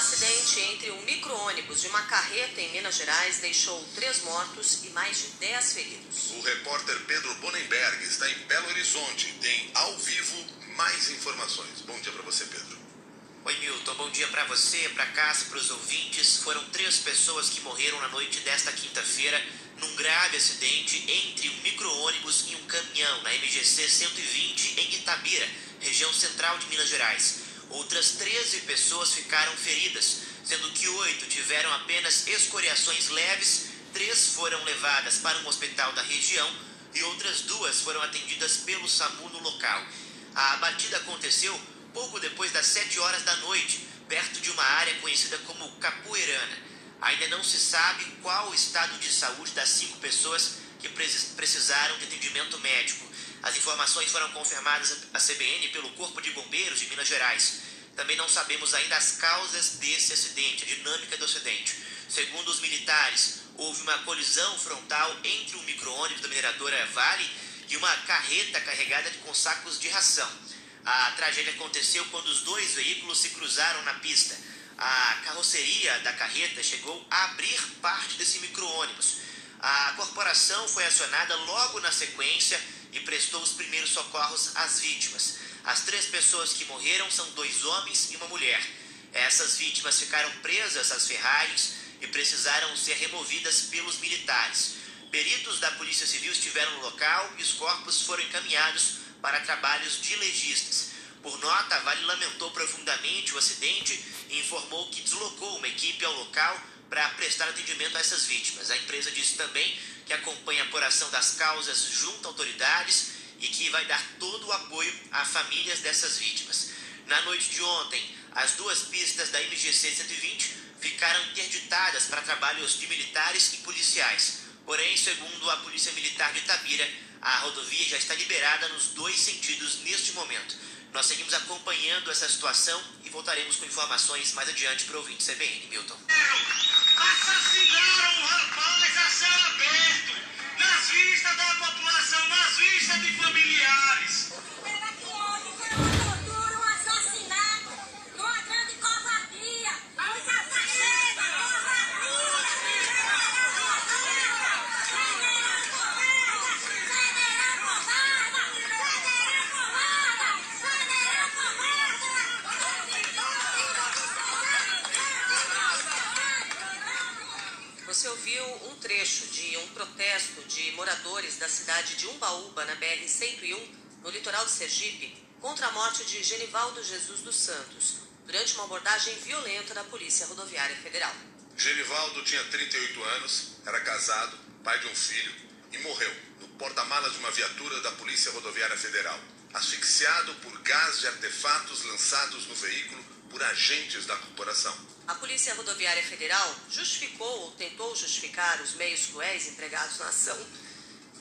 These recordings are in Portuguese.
acidente entre um micro-ônibus e uma carreta em Minas Gerais deixou três mortos e mais de dez feridos. O repórter Pedro Bonenberg está em Belo Horizonte. Tem ao vivo mais informações. Bom dia para você, Pedro. Oi, Milton. Bom dia para você, para casa, para os ouvintes. Foram três pessoas que morreram na noite desta quinta-feira num grave acidente entre um micro-ônibus e um caminhão na MGC 120 em Itabira, região central de Minas Gerais. Outras 13 pessoas ficaram feridas, sendo que oito tiveram apenas escoriações leves, três foram levadas para um hospital da região e outras duas foram atendidas pelo SAMU no local. A batida aconteceu pouco depois das 7 horas da noite, perto de uma área conhecida como Capoeirana. Ainda não se sabe qual o estado de saúde das cinco pessoas que precisaram de atendimento. As informações foram confirmadas à CBN pelo Corpo de Bombeiros de Minas Gerais. Também não sabemos ainda as causas desse acidente, a dinâmica do acidente. Segundo os militares, houve uma colisão frontal entre um micro-ônibus da mineradora Vale e uma carreta carregada com sacos de ração. A tragédia aconteceu quando os dois veículos se cruzaram na pista. A carroceria da carreta chegou a abrir parte desse micro-ônibus. A corporação foi acionada logo na sequência e prestou os primeiros socorros às vítimas. As três pessoas que morreram são dois homens e uma mulher. Essas vítimas ficaram presas às ferragens e precisaram ser removidas pelos militares. Peritos da Polícia Civil estiveram no local e os corpos foram encaminhados para trabalhos de legistas. Por nota, a Vale lamentou profundamente o acidente e informou que deslocou uma equipe ao local para prestar atendimento a essas vítimas. A empresa disse também que acompanha a apuração das causas junto a autoridades e que vai dar todo o apoio a famílias dessas vítimas. Na noite de ontem, as duas pistas da MGC 120 ficaram interditadas para trabalhos de militares e policiais. Porém, segundo a Polícia Militar de Itabira, a rodovia já está liberada nos dois sentidos neste momento. Nós seguimos acompanhando essa situação e voltaremos com informações mais adiante para o ouvinte CBN. Milton. Assassinaram rapaz a céu aberto, nas vistas da população, nas vistas de moradores da cidade de Umbaúba, na BR-101, no litoral de Sergipe, contra a morte de Genivaldo Jesus dos Santos, durante uma abordagem violenta da Polícia Rodoviária Federal. Genivaldo tinha 38 anos, era casado, pai de um filho e morreu no porta-malas de uma viatura da Polícia Rodoviária Federal, asfixiado por gás de artefatos lançados no veículo por agentes da corporação. A Polícia Rodoviária Federal justificou ou tentou justificar os meios cruéis empregados na ação,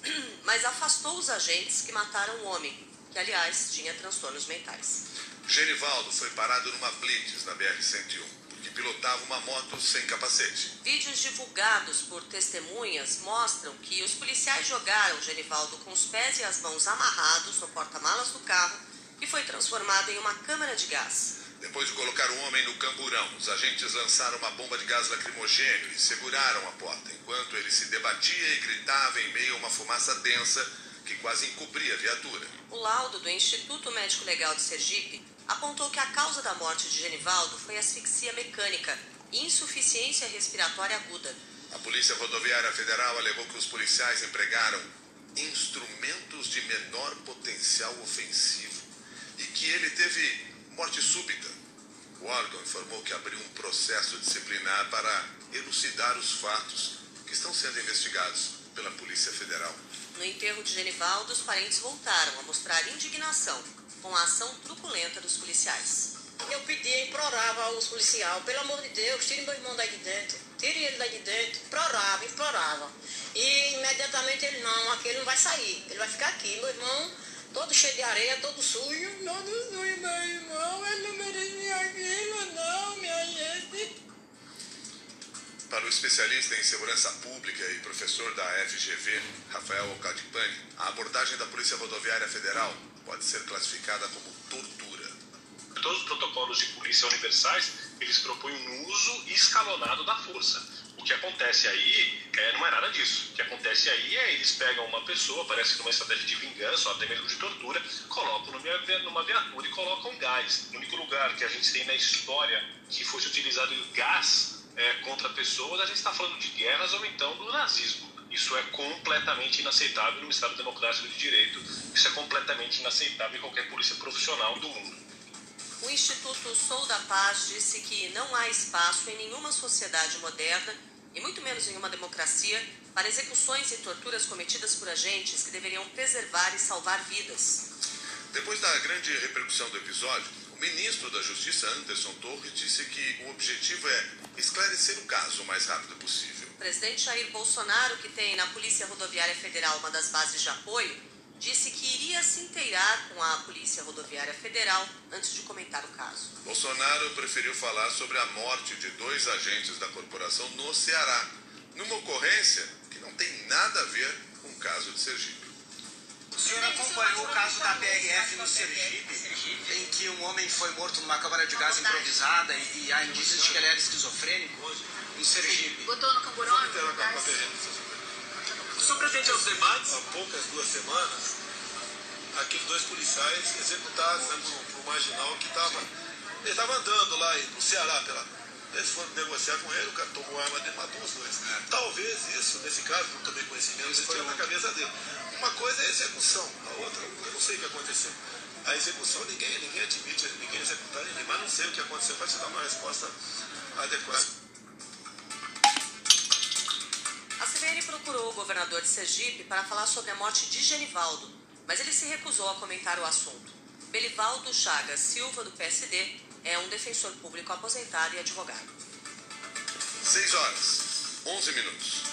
mas afastou os agentes que mataram o homem, que aliás tinha transtornos mentais. Genivaldo foi parado numa blitz na BR-101, porque pilotava uma moto sem capacete. Vídeos divulgados por testemunhas mostram que os policiais jogaram Genivaldo com os pés e as mãos amarrados no porta-malas do carro, que foi transformado em uma câmara de gás. Depois de colocar o homem no camburão, os agentes lançaram uma bomba de gás lacrimogêneo e seguraram a porta, enquanto ele se debatia e gritava em meio a uma fumaça densa que quase encobria a viatura. O laudo do Instituto Médico Legal de Sergipe apontou que a causa da morte de Genivaldo foi asfixia mecânica e insuficiência respiratória aguda. A Polícia Rodoviária Federal alegou que os policiais empregaram instrumentos de menor potencial ofensivo e que ele teve morte súbita. O órgão informou que abriu um processo disciplinar para elucidar os fatos que estão sendo investigados pela Polícia Federal. No enterro de Genivaldo, os parentes voltaram a mostrar indignação com a ação truculenta dos policiais. Eu pedia, implorava aos policiais, pelo amor de Deus, tirem meu irmão daí de dentro, tirem ele daí de dentro, implorava, implorava. E imediatamente ele, não, aqui ele não vai sair, ele vai ficar aqui. Meu irmão, todo cheio de areia, todo sujo, todo sujo, meu irmão, ele não merecia aquilo, não, minha gente. Para o especialista em segurança pública e professor da FGV, Rafael Ocadipani, a abordagem da Polícia Rodoviária Federal pode ser classificada como tortura. Todos os protocolos de polícia universais eles propõem um uso escalonado da força. O que acontece aí é, não é nada disso. O que acontece aí é eles pegam uma pessoa, parece que numa estratégia de vingança ou até mesmo de tortura, colocam numa viatura e colocam gás. O único lugar que a gente tem na história que fosse utilizado gás é, contra pessoas, a gente está falando de guerras ou então do nazismo. Isso é completamente inaceitável no Estado Democrático de Direito. Isso é completamente inaceitável em qualquer polícia profissional do mundo. O Instituto Sou da Paz disse que não há espaço em nenhuma sociedade moderna, e muito menos em uma democracia, para execuções e torturas cometidas por agentes que deveriam preservar e salvar vidas. Depois da grande repercussão do episódio, o ministro da Justiça, Anderson Torres, disse que o objetivo é esclarecer o caso o mais rápido possível. O presidente Jair Bolsonaro, que tem na Polícia Rodoviária Federal uma das bases de apoio, disse que iria se inteirar com a Polícia Rodoviária Federal antes de comentar o caso. Bolsonaro preferiu falar sobre a morte de dois agentes da corporação no Ceará, numa ocorrência que não tem nada a ver com o caso de Sergipe. O senhor acompanhou o caso da PRF no Sergipe, em que um homem foi morto numa câmara de gás improvisada e, e há indícios de que ele era esquizofrênico em Sergipe. Botou no camburão? O senhor presente aos debates? Há poucas duas semanas, aqueles dois policiais executados né, por, por um marginal que estava. Ele estava andando lá no Ceará, pela, eles foram negociar com ele, o cara tomou arma dele e matou os dois. É. Talvez isso, nesse caso, não tomei conhecimento, isso foi na cabeça dele. Uma coisa é a execução, a outra, eu não sei o que aconteceu. A execução, ninguém, ninguém admite ninguém executar ninguém, mas não sei o que aconteceu para te dar uma resposta adequada. Procurou o governador de Sergipe para falar sobre a morte de Genivaldo, mas ele se recusou a comentar o assunto. Belivaldo Chagas Silva, do PSD, é um defensor público aposentado e advogado. 6 horas, 11 minutos.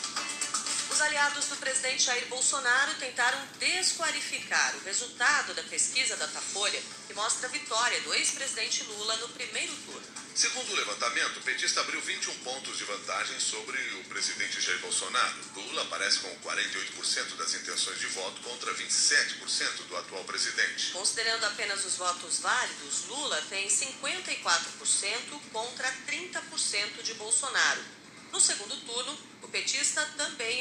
Os aliados do presidente Jair Bolsonaro tentaram desqualificar o resultado da pesquisa Datafolha, que mostra a vitória do ex-presidente Lula no primeiro turno. Segundo o levantamento, o petista abriu 21 pontos de vantagem sobre o presidente Jair Bolsonaro. Lula aparece com 48% das intenções de voto contra 27% do atual presidente. Considerando apenas os votos válidos, Lula tem 54% contra 30% de Bolsonaro. No segundo turno, o petista também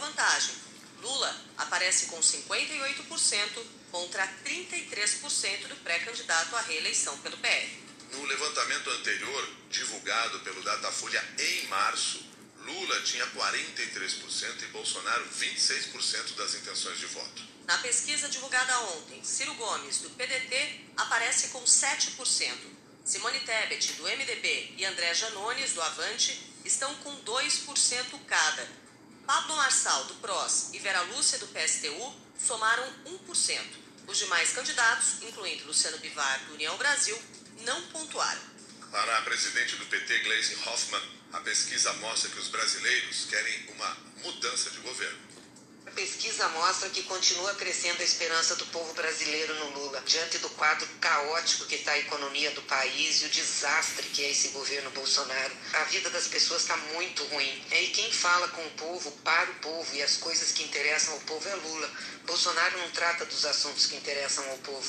vantagem. Lula aparece com 58% contra 33% do pré-candidato à reeleição pelo PR. No levantamento anterior, divulgado pelo Datafolha em março, Lula tinha 43% e Bolsonaro 26% das intenções de voto. Na pesquisa divulgada ontem, Ciro Gomes, do PDT, aparece com 7%. Simone Tebet, do MDB, e André Janones, do Avante, estão com 2% cada. Pablo Marçal, do PROS, e Vera Lúcia, do PSTU, somaram 1%. Os demais candidatos, incluindo Luciano Bivar, do União Brasil, não pontuaram. Para a presidente do PT, Gleisi Hoffmann, a pesquisa mostra que os brasileiros querem uma mudança de governo. A pesquisa mostra que continua crescendo a esperança do povo brasileiro no Lula, diante do quadro caótico que está a economia do país e o desastre que é esse governo Bolsonaro. A vida das pessoas está muito ruim. E quem fala com o povo, para o povo e as coisas que interessam ao povo é Lula. Bolsonaro não trata dos assuntos que interessam ao povo.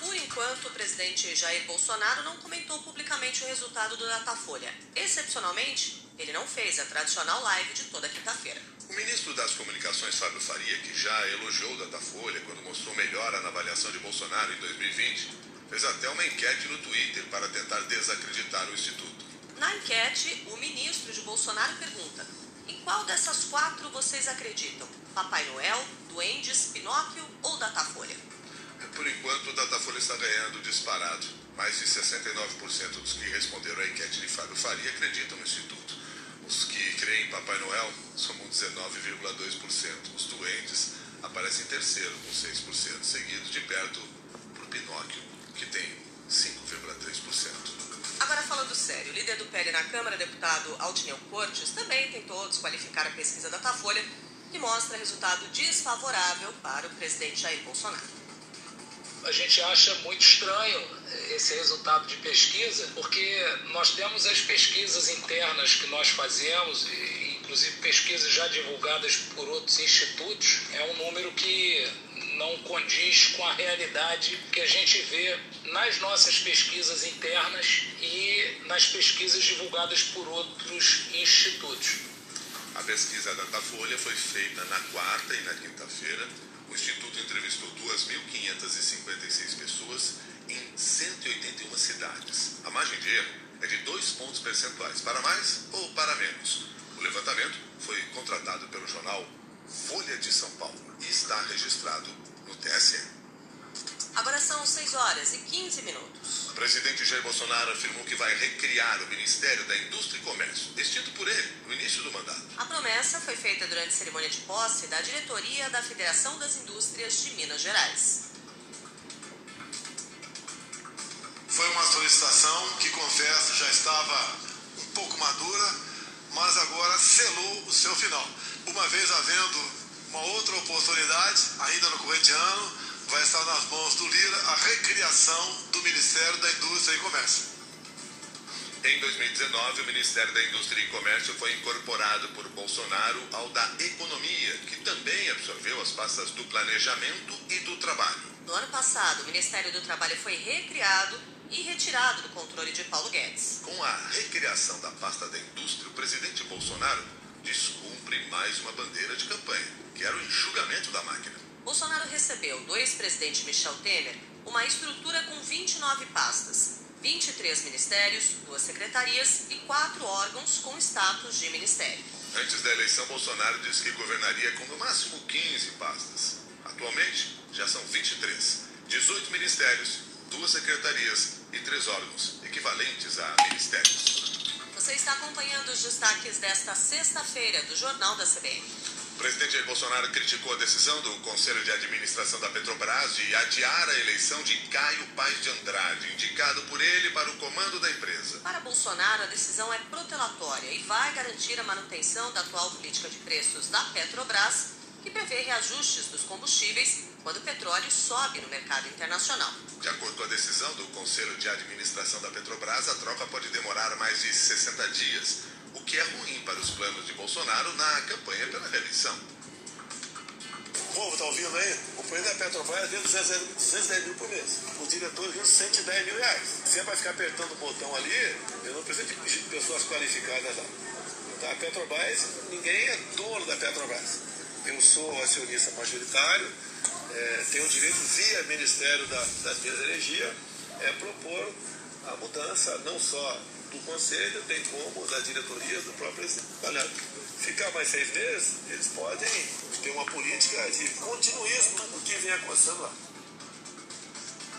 Por enquanto, o presidente Jair Bolsonaro não comentou publicamente o resultado do Datafolha. Excepcionalmente, ele não fez a tradicional live de toda quinta-feira. O ministro das Comunicações, Fábio Faria, que já elogiou Datafolha quando mostrou melhora na avaliação de Bolsonaro em 2020, fez até uma enquete no Twitter para tentar desacreditar o Instituto. Na enquete, o ministro de Bolsonaro pergunta: em qual dessas quatro vocês acreditam? Papai Noel, Duendes, Pinóquio ou Datafolha? Por enquanto, o Datafolha está ganhando disparado. Mais de 69% dos que responderam à enquete de Fábio Faria acreditam no Instituto. Os que creem em Papai Noel somam 19,2%. Os doentes aparecem em terceiro, com 6%, seguidos de perto por Pinóquio, que tem 5,3%. Agora falando sério, o líder do PL na Câmara, deputado Aldineu Cortes, também tentou desqualificar a pesquisa da Datafolha, que mostra resultado desfavorável para o presidente Jair Bolsonaro a gente acha muito estranho esse resultado de pesquisa, porque nós temos as pesquisas internas que nós fazemos, inclusive pesquisas já divulgadas por outros institutos, é um número que não condiz com a realidade que a gente vê nas nossas pesquisas internas e nas pesquisas divulgadas por outros institutos. A pesquisa Datafolha foi feita na quarta e na quinta-feira. O Instituto entrevistou 2.556 pessoas em 181 cidades. A margem de erro é de dois pontos percentuais, para mais ou para menos. O levantamento foi contratado pelo jornal Folha de São Paulo e está registrado no TSE. Agora são 6 horas e 15 minutos. O presidente Jair Bolsonaro afirmou que vai recriar o Ministério da Indústria e Comércio, extinto por ele no início do mandato. A promessa foi feita durante a cerimônia de posse da diretoria da Federação das Indústrias de Minas Gerais. Foi uma solicitação que, confesso, já estava um pouco madura, mas agora selou o seu final. Uma vez havendo uma outra oportunidade, ainda no corrente ano, vai estar nas mãos do Lira a recriação do Ministério da Indústria e Comércio. Em 2019, o Ministério da Indústria e Comércio foi incorporado por Bolsonaro ao da Economia, que também absorveu as pastas do Planejamento e do Trabalho. No ano passado, o Ministério do Trabalho foi recriado e retirado do controle de Paulo Guedes. Com a recriação da pasta da indústria, o presidente Bolsonaro descumpre mais uma bandeira de campanha, que era o enxugamento da máquina. Bolsonaro recebeu do ex-presidente Michel Temer uma estrutura com 29 pastas, 23 ministérios, duas secretarias e quatro órgãos com status de ministério. Antes da eleição, Bolsonaro disse que governaria com no máximo 15 pastas. Atualmente, já são 23. 18 ministérios, duas secretarias e três órgãos, equivalentes a ministérios. Você está acompanhando os destaques desta sexta-feira do Jornal da CBN. O presidente Jair Bolsonaro criticou a decisão do Conselho de Administração da Petrobras de adiar a eleição de Caio Paes de Andrade, indicado por ele para o comando da empresa. Para Bolsonaro, a decisão é protelatória e vai garantir a manutenção da atual política de preços da Petrobras, que prevê reajustes dos combustíveis quando o petróleo sobe no mercado internacional. De acordo com a decisão do Conselho de Administração da Petrobras, a troca pode demorar mais de 60 dias, o que é ruim para os planos de Bolsonaro na campanha pela reeleição. O povo está ouvindo aí? O presidente da Petrobras ganha 210 mil por mês. O diretor ganha 110 mil reais. Se é para ficar apertando o botão ali, eu não preciso de pessoas qualificadas lá. Então, a Petrobras, ninguém é dono da Petrobras. Eu sou acionista majoritário, é, tenho o direito, via Ministério da, das Minas e Energia, é, propor a mudança não só do conselho, tem como da diretoria do próprio. Olha, ficar mais seis meses, eles podem ter uma política de continuismo do que vem acontecendo lá.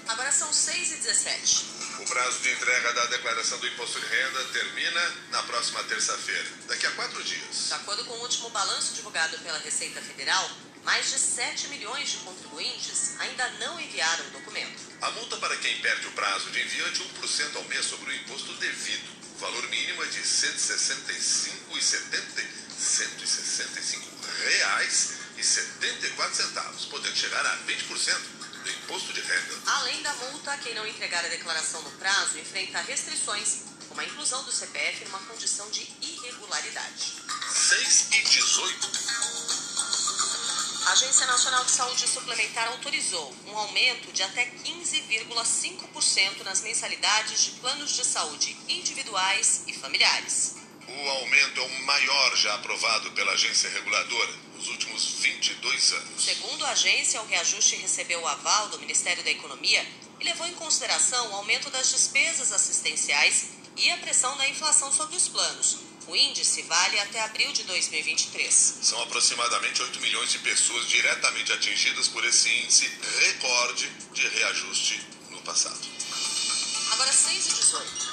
Agora são 6 e 17. O prazo de entrega da declaração do imposto de renda termina na próxima terça-feira, daqui a quatro dias. De acordo com o último balanço divulgado pela Receita Federal, mais de 7 milhões de contribuintes ainda não enviaram o documento. A multa para quem perde o prazo de envio é de 1% ao mês sobre o imposto devido. O valor mínimo é de R$ 165,70 165 reais e 74 centavos, podendo chegar a 20% do imposto de renda. Além da multa, quem não entregar a declaração no prazo enfrenta restrições, como a inclusão do CPF numa condição de irregularidade. 6 e 18. A Agência Nacional de Saúde Suplementar autorizou um aumento de até 15,5% nas mensalidades de planos de saúde individuais e familiares. O aumento é o maior já aprovado pela agência reguladora nos últimos 22 anos. Segundo a agência, o reajuste recebeu o aval do Ministério da Economia e levou em consideração o aumento das despesas assistenciais e a pressão da inflação sobre os planos. O índice vale até abril de 2023. São aproximadamente 8 milhões de pessoas diretamente atingidas por esse índice recorde de reajuste no passado. Agora 6 e 18.